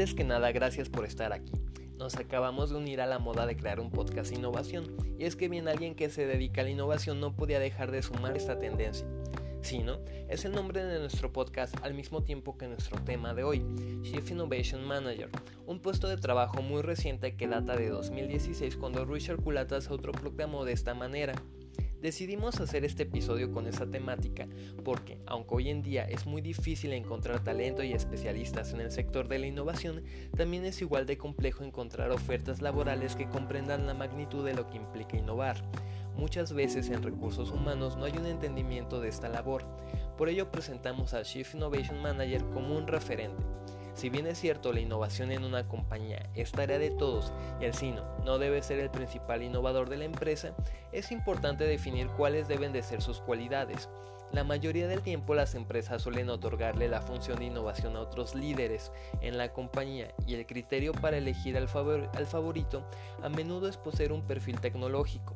Antes que nada, gracias por estar aquí. Nos acabamos de unir a la moda de crear un podcast de innovación, y es que bien alguien que se dedica a la innovación no podía dejar de sumar esta tendencia. Sí, ¿no? Es el nombre de nuestro podcast al mismo tiempo que nuestro tema de hoy, Chief Innovation Manager, un puesto de trabajo muy reciente que data de 2016 cuando Richard Culata se autoproclamó de esta manera. Decidimos hacer este episodio con esa temática porque, aunque hoy en día es muy difícil encontrar talento y especialistas en el sector de la innovación, también es igual de complejo encontrar ofertas laborales que comprendan la magnitud de lo que implica innovar. Muchas veces en recursos humanos no hay un entendimiento de esta labor, por ello presentamos al Chief Innovation Manager como un referente si bien es cierto la innovación en una compañía es tarea de todos y el SINO no debe ser el principal innovador de la empresa, es importante definir cuáles deben de ser sus cualidades. La mayoría del tiempo las empresas suelen otorgarle la función de innovación a otros líderes en la compañía y el criterio para elegir al, al favorito a menudo es poseer un perfil tecnológico.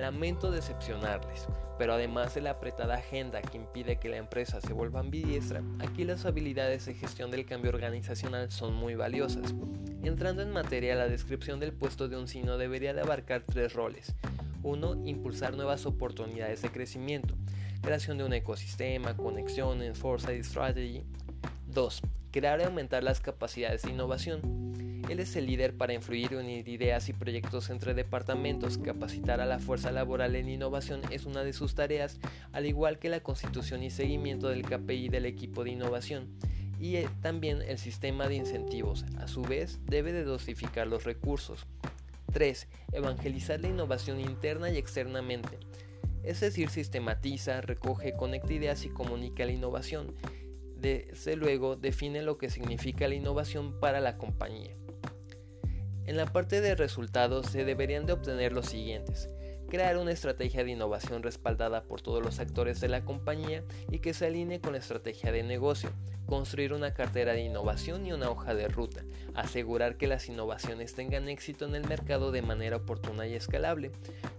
Lamento decepcionarles, pero además de la apretada agenda que impide que la empresa se vuelva ambidiestra, aquí las habilidades de gestión del cambio organizacional son muy valiosas. Entrando en materia, la descripción del puesto de un sino debería de abarcar tres roles. 1. Impulsar nuevas oportunidades de crecimiento, creación de un ecosistema, conexiones, foresight strategy. 2. Crear y aumentar las capacidades de innovación, él es el líder para influir unir ideas y proyectos entre departamentos. Capacitar a la fuerza laboral en innovación es una de sus tareas, al igual que la constitución y seguimiento del KPI del equipo de innovación. Y eh, también el sistema de incentivos. A su vez, debe de dosificar los recursos. 3. Evangelizar la innovación interna y externamente. Es decir, sistematiza, recoge, conecta ideas y comunica la innovación. Desde luego, define lo que significa la innovación para la compañía. En la parte de resultados se deberían de obtener los siguientes. Crear una estrategia de innovación respaldada por todos los actores de la compañía y que se alinee con la estrategia de negocio. Construir una cartera de innovación y una hoja de ruta. Asegurar que las innovaciones tengan éxito en el mercado de manera oportuna y escalable.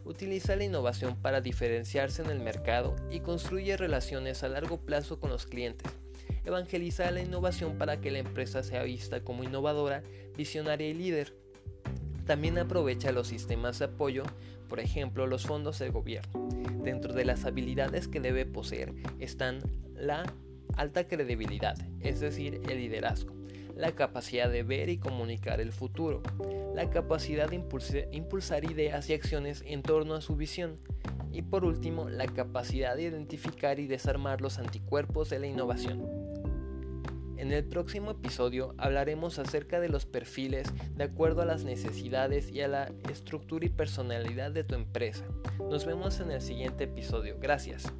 Utilizar la innovación para diferenciarse en el mercado y construye relaciones a largo plazo con los clientes evangelizar la innovación para que la empresa sea vista como innovadora, visionaria y líder. También aprovecha los sistemas de apoyo, por ejemplo los fondos del gobierno. Dentro de las habilidades que debe poseer están la alta credibilidad, es decir, el liderazgo, la capacidad de ver y comunicar el futuro, la capacidad de impulsar ideas y acciones en torno a su visión, y por último, la capacidad de identificar y desarmar los anticuerpos de la innovación. En el próximo episodio hablaremos acerca de los perfiles de acuerdo a las necesidades y a la estructura y personalidad de tu empresa. Nos vemos en el siguiente episodio. Gracias.